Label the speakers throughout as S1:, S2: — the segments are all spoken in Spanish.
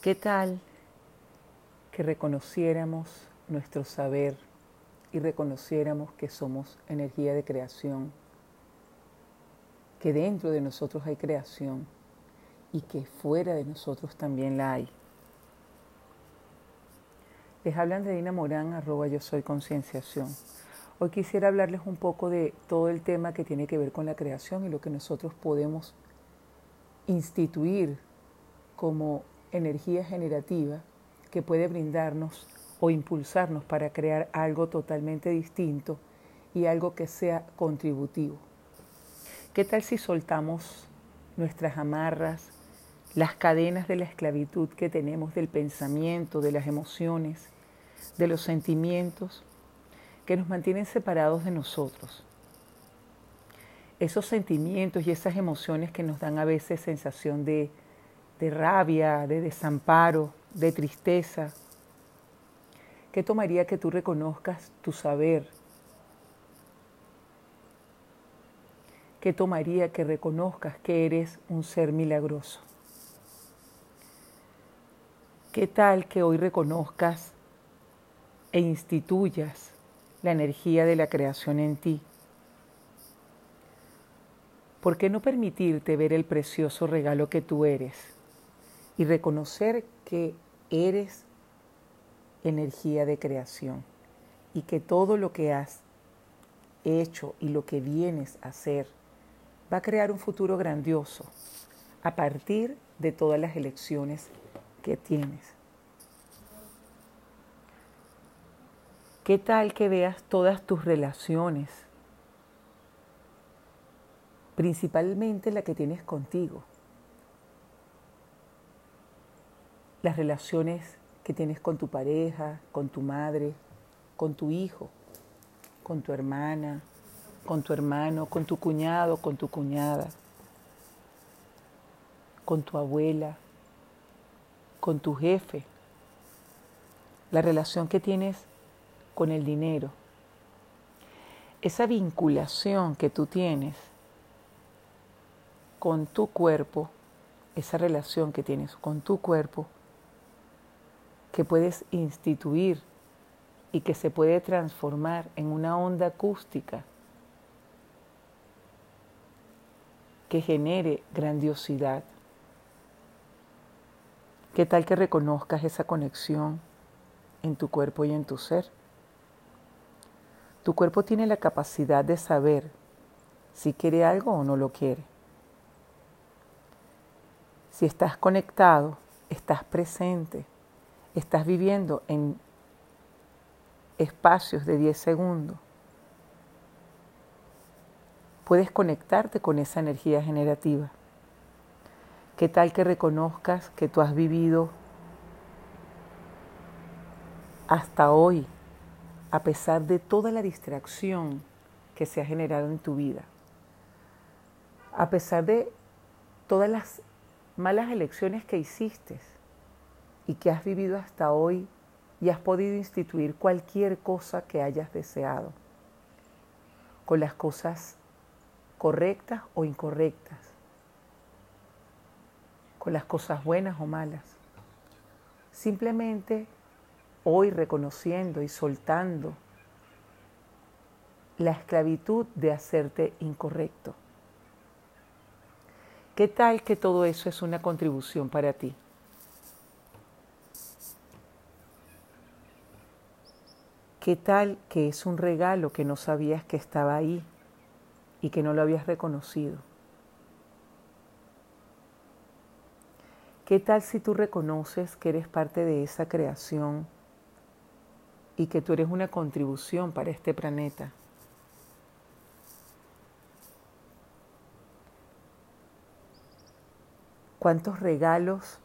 S1: ¿Qué tal que reconociéramos nuestro saber y reconociéramos que somos energía de creación, que dentro de nosotros hay creación y que fuera de nosotros también la hay? Les hablan de Dina Morán, arroba yo soy concienciación. Hoy quisiera hablarles un poco de todo el tema que tiene que ver con la creación y lo que nosotros podemos instituir como energía generativa que puede brindarnos o impulsarnos para crear algo totalmente distinto y algo que sea contributivo. ¿Qué tal si soltamos nuestras amarras, las cadenas de la esclavitud que tenemos del pensamiento, de las emociones, de los sentimientos que nos mantienen separados de nosotros. Esos sentimientos y esas emociones que nos dan a veces sensación de, de rabia, de desamparo, de tristeza. ¿Qué tomaría que tú reconozcas tu saber? ¿Qué tomaría que reconozcas que eres un ser milagroso? ¿Qué tal que hoy reconozcas e instituyas la energía de la creación en ti? ¿Por qué no permitirte ver el precioso regalo que tú eres y reconocer que eres energía de creación y que todo lo que has hecho y lo que vienes a hacer va a crear un futuro grandioso a partir de todas las elecciones que tienes. ¿Qué tal que veas todas tus relaciones? Principalmente la que tienes contigo. Las relaciones que tienes con tu pareja, con tu madre, con tu hijo, con tu hermana, con tu hermano, con tu cuñado, con tu cuñada, con tu abuela, con tu jefe, la relación que tienes con el dinero, esa vinculación que tú tienes con tu cuerpo, esa relación que tienes con tu cuerpo, que puedes instituir y que se puede transformar en una onda acústica que genere grandiosidad. ¿Qué tal que reconozcas esa conexión en tu cuerpo y en tu ser? Tu cuerpo tiene la capacidad de saber si quiere algo o no lo quiere. Si estás conectado, estás presente, estás viviendo en espacios de 10 segundos, puedes conectarte con esa energía generativa. ¿Qué tal que reconozcas que tú has vivido hasta hoy, a pesar de toda la distracción que se ha generado en tu vida? A pesar de todas las malas elecciones que hiciste y que has vivido hasta hoy y has podido instituir cualquier cosa que hayas deseado, con las cosas correctas o incorrectas, con las cosas buenas o malas. Simplemente hoy reconociendo y soltando la esclavitud de hacerte incorrecto. ¿Qué tal que todo eso es una contribución para ti? ¿Qué tal que es un regalo que no sabías que estaba ahí y que no lo habías reconocido? ¿Qué tal si tú reconoces que eres parte de esa creación y que tú eres una contribución para este planeta? ¿Cuántos regalos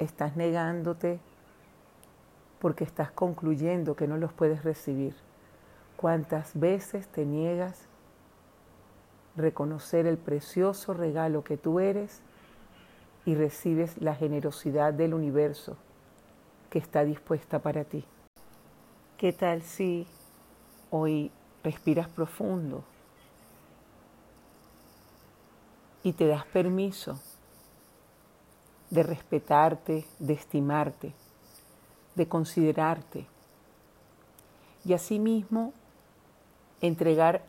S1: estás negándote porque estás concluyendo que no los puedes recibir? ¿Cuántas veces te niegas reconocer el precioso regalo que tú eres y recibes la generosidad del universo que está dispuesta para ti. ¿Qué tal si hoy respiras profundo y te das permiso de respetarte, de estimarte, de considerarte y asimismo entregar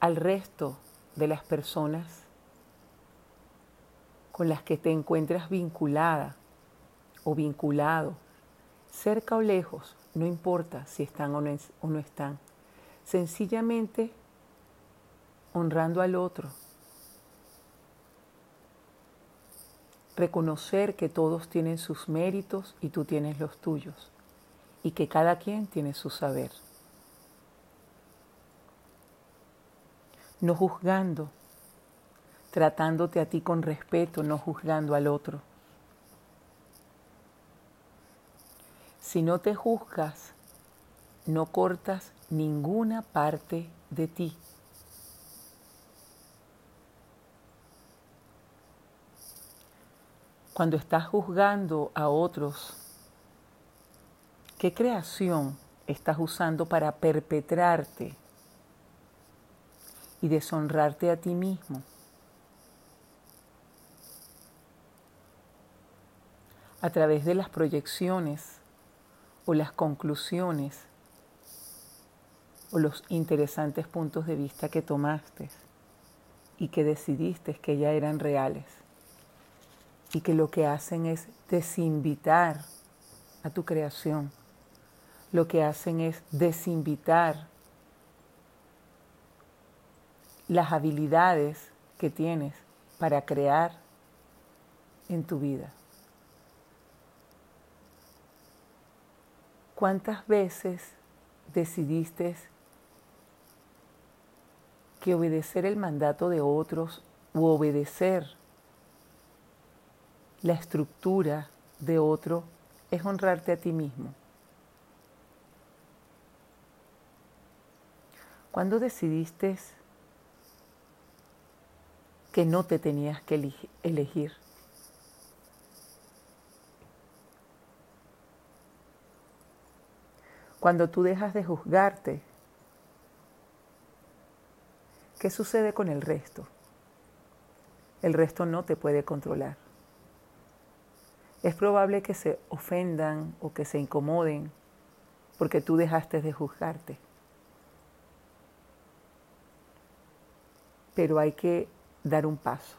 S1: al resto de las personas con las que te encuentras vinculada o vinculado, cerca o lejos, no importa si están o no, están, sencillamente honrando al otro, reconocer que todos tienen sus méritos y tú tienes los tuyos y que cada quien tiene su saber. No juzgando, tratándote a ti con respeto, no juzgando al otro. Si no te juzgas, no cortas ninguna parte de ti. Cuando estás juzgando a otros, ¿qué creación estás usando para perpetrarte y deshonrarte a ti mismo? A través de las proyecciones o las conclusiones o los interesantes puntos de vista que tomaste y que decidiste que ya eran reales y que lo que hacen es desinvitar a tu creación. Lo que hacen es desinvitar las habilidades que tienes para crear en tu vida. ¿Cuántas veces decidiste que obedecer el mandato de otros u obedecer la estructura de otro es honrarte a ti mismo. Cuando decidiste que no te tenías que elegir? Cuando tú dejas de juzgarte, ¿qué sucede con el resto? El resto no te puede controlar es probable que se ofendan o que se incomoden porque tú dejaste de juzgarte. Pero hay que dar un paso.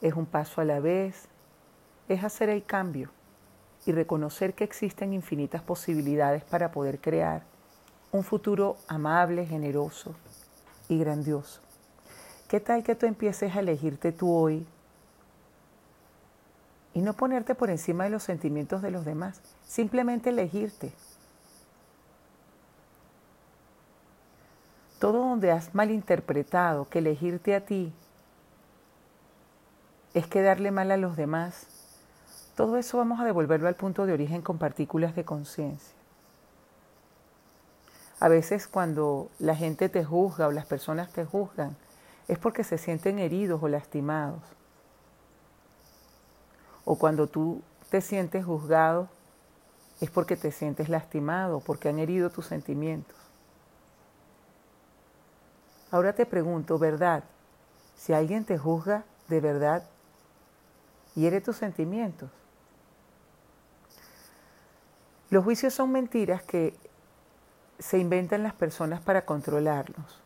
S1: Es un paso a la vez, es hacer el cambio y reconocer que existen infinitas posibilidades para poder crear un futuro amable, generoso y grandioso. ¿Qué tal que tú empieces a elegirte tú hoy y no ponerte por encima de los sentimientos de los demás, simplemente elegirte. Todo donde has malinterpretado que elegirte a ti es quedarle mal a los demás, todo eso vamos a devolverlo al punto de origen con partículas de conciencia. A veces cuando la gente te juzga o las personas te juzgan, es porque se sienten heridos o lastimados o cuando tú te sientes juzgado, es porque te sientes lastimado, porque han herido tus sentimientos. Ahora te pregunto, ¿verdad? Si alguien te juzga, ¿de verdad hiere tus sentimientos? Los juicios son mentiras que se inventan las personas para controlarnos.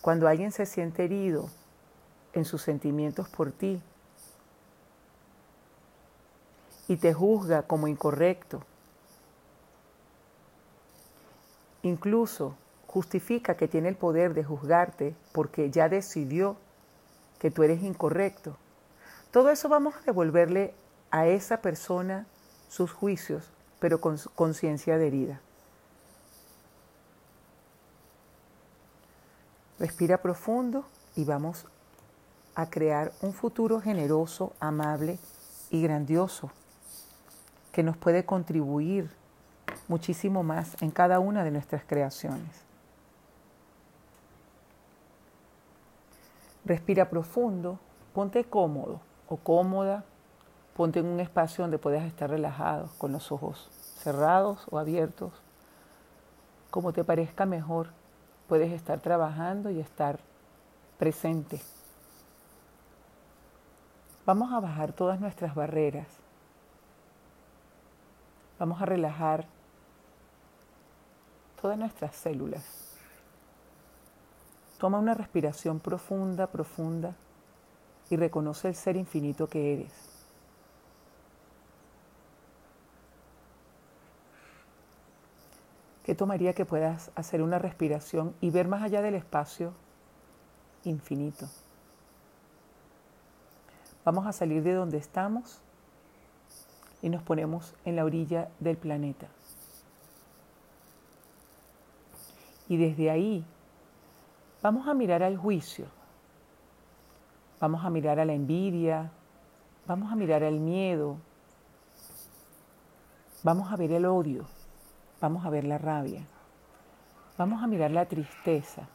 S1: Cuando alguien se siente herido en sus sentimientos por ti, y te juzga como incorrecto. Incluso justifica que tiene el poder de juzgarte porque ya decidió que tú eres incorrecto. Todo eso vamos a devolverle a esa persona sus juicios, pero con conciencia de herida. Respira profundo y vamos a crear un futuro generoso, amable y grandioso que nos puede contribuir muchísimo más en cada una de nuestras creaciones. Respira profundo, ponte cómodo o cómoda, ponte en un espacio donde puedas estar relajado, con los ojos cerrados o abiertos, como te parezca mejor. Puedes estar trabajando y estar presente. Vamos a bajar todas nuestras barreras. Vamos a relajar todas nuestras células. Toma una respiración profunda, profunda y reconoce el ser infinito que eres. ¿Qué tomaría que puedas hacer una respiración y ver más allá del espacio infinito? Vamos a salir de donde estamos y nos ponemos en la orilla del planeta. Y desde ahí vamos a mirar al juicio, vamos a mirar a la envidia, vamos a mirar al miedo, vamos a ver el odio vamos a ver la rabia, vamos a mirar la tristeza.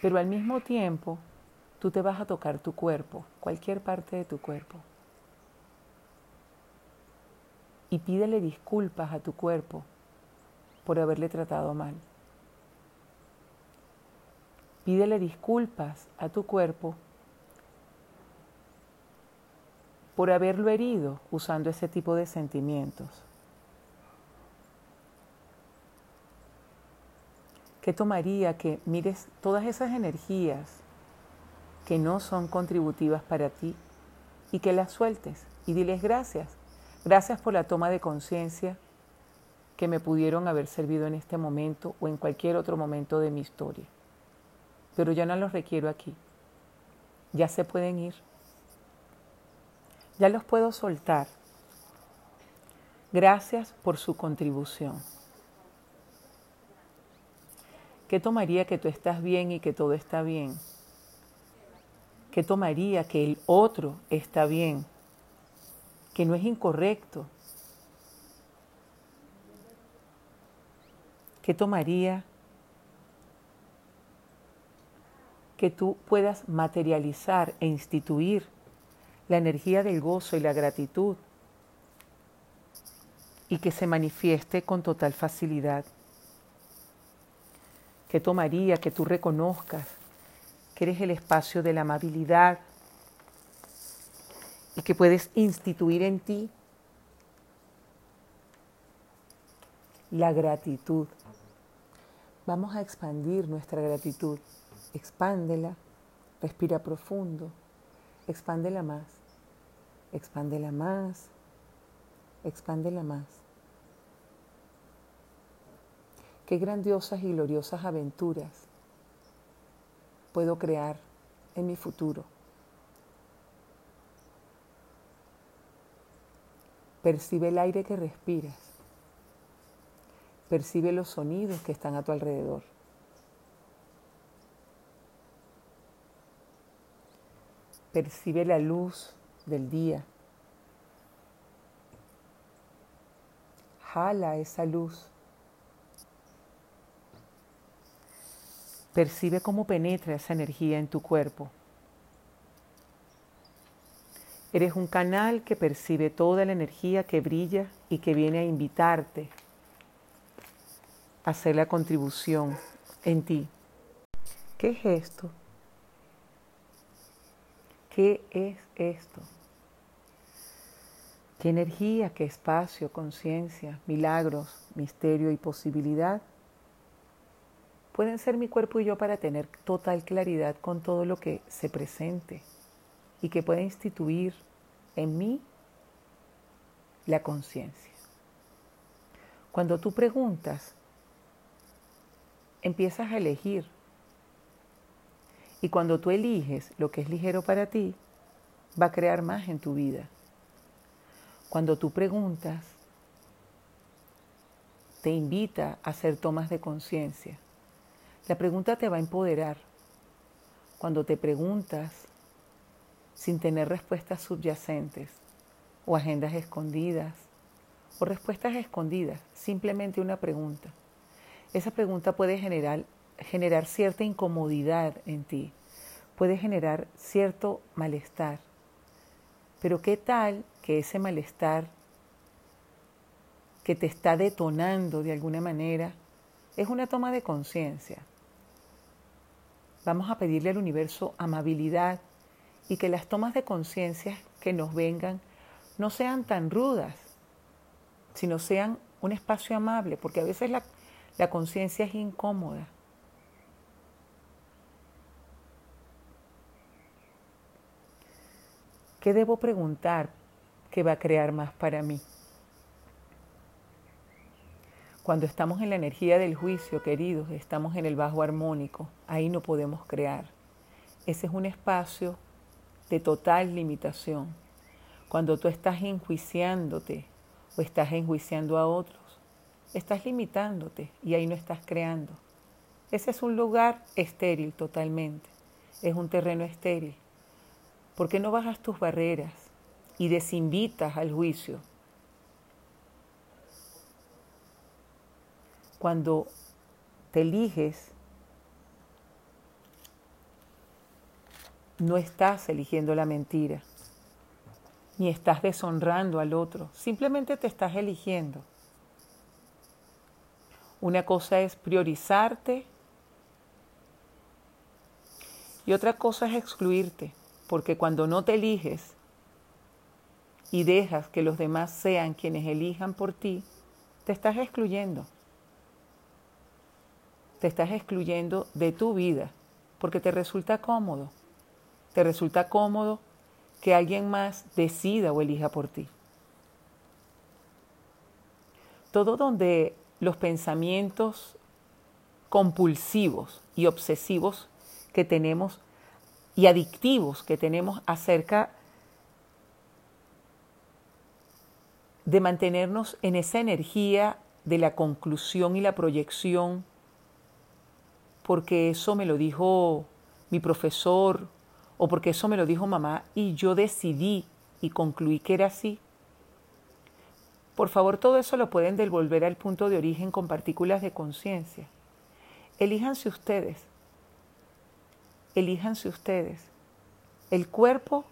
S1: Pero al mismo tiempo, tú te vas a tocar tu cuerpo, cualquier parte de tu cuerpo. Y pídele disculpas a tu cuerpo por haberle tratado mal. Pídele disculpas a tu cuerpo por haberlo herido usando ese tipo de sentimientos. ¿Qué tomaría que mires todas esas energías que no son contributivas para ti y que las sueltes y diles gracias? Gracias por la toma de conciencia que me pudieron haber servido en este momento o en cualquier otro momento de mi historia. Pero ya no los requiero aquí. Ya se pueden ir. Ya los puedo soltar. Gracias por su contribución. ¿Qué tomaría que tú estás bien y que todo está bien? ¿Qué tomaría que el otro está bien? Que no es incorrecto. ¿Qué tomaría que tú puedas materializar e instituir la energía del gozo y la gratitud y que se manifieste con total facilidad. ¿Qué tomaría que tú reconozcas que eres el espacio de la amabilidad y que puedes instituir en ti la gratitud? Vamos a expandir nuestra gratitud. Expándela, respira profundo, expándela más expándela más, expándela más. Qué grandiosas y gloriosas aventuras puedo crear en mi futuro. Percibe el aire que respiras. Percibe los sonidos que están a tu alrededor. Percibe la luz del día. Jala esa luz. Percibe cómo penetra esa energía en tu cuerpo. Eres un canal que percibe toda la energía que brilla y que viene a invitarte a hacer la contribución en ti. ¿Qué es esto? ¿Qué es esto? ¿Qué energía, qué espacio, conciencia, milagros, misterio y posibilidad pueden ser mi cuerpo y yo para tener total claridad con todo lo que se presente y que pueda instituir en mí la conciencia? Cuando tú preguntas, empiezas a elegir y cuando tú eliges lo que es ligero para ti, va a crear más en tu vida. Cuando tú preguntas, te invita a hacer tomas de conciencia. La pregunta te va a empoderar. Cuando te preguntas sin tener respuestas subyacentes o agendas escondidas o respuestas escondidas, simplemente una pregunta. Esa pregunta puede generar generar cierta incomodidad en ti, puede generar cierto malestar. Pero ¿qué tal que ese malestar que te está detonando de alguna manera es una toma de conciencia? Vamos a pedirle al universo amabilidad y que las tomas de conciencia que nos vengan no sean tan rudas, sino sean un espacio amable, porque a veces la, la conciencia es incómoda. ¿Qué debo preguntar que va a crear más para mí? Cuando estamos en la energía del juicio, queridos, estamos en el bajo armónico, ahí no podemos crear. Ese es un espacio de total limitación. Cuando tú estás enjuiciándote o estás enjuiciando a otros, estás limitándote y ahí no estás creando. Ese es un lugar estéril totalmente, es un terreno estéril. ¿Por qué no bajas tus barreras y desinvitas al juicio? Cuando te eliges, no estás eligiendo la mentira, ni estás deshonrando al otro, simplemente te estás eligiendo. Una cosa es priorizarte y otra cosa es excluirte. Porque cuando no te eliges y dejas que los demás sean quienes elijan por ti, te estás excluyendo. Te estás excluyendo de tu vida porque te resulta cómodo. Te resulta cómodo que alguien más decida o elija por ti. Todo donde los pensamientos compulsivos y obsesivos que tenemos y adictivos que tenemos acerca de mantenernos en esa energía de la conclusión y la proyección, porque eso me lo dijo mi profesor o porque eso me lo dijo mamá y yo decidí y concluí que era así. Por favor, todo eso lo pueden devolver al punto de origen con partículas de conciencia. Elíjanse ustedes elíjanse ustedes. El cuerpo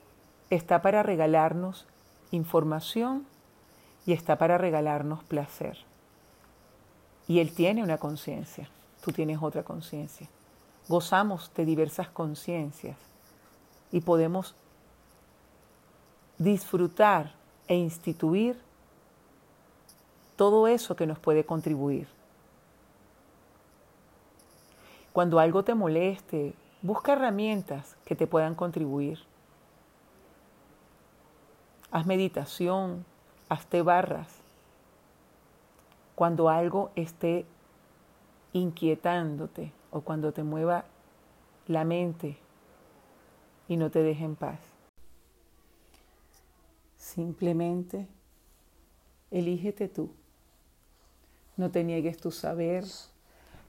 S1: está para regalarnos información y está para regalarnos placer. Y él tiene una conciencia, tú tienes otra conciencia. Gozamos de diversas conciencias y podemos disfrutar e instituir todo eso que nos puede contribuir. Cuando algo te moleste, Busca herramientas que te puedan contribuir. Haz meditación, hazte barras. Cuando algo esté inquietándote o cuando te mueva la mente y no te deje en paz. Simplemente elígete tú. No te niegues tu saber,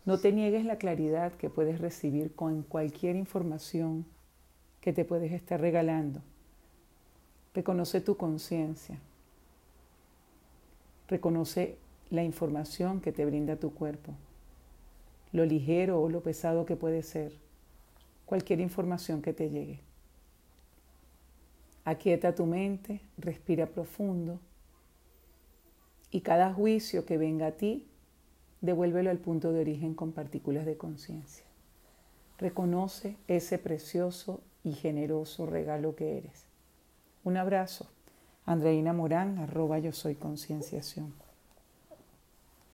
S1: no te niegues la claridad que puedes recibir con cualquier información que te puedes estar regalando. Reconoce tu conciencia. Reconoce la información que te brinda tu cuerpo. Lo ligero o lo pesado que puede ser. Cualquier información que te llegue. Aquieta tu mente, respira profundo y cada juicio que venga a ti devuélvelo al punto de origen con partículas de conciencia. Reconoce ese precioso y generoso regalo que eres. Un abrazo. Andreina Morán, arroba yo soy concienciación.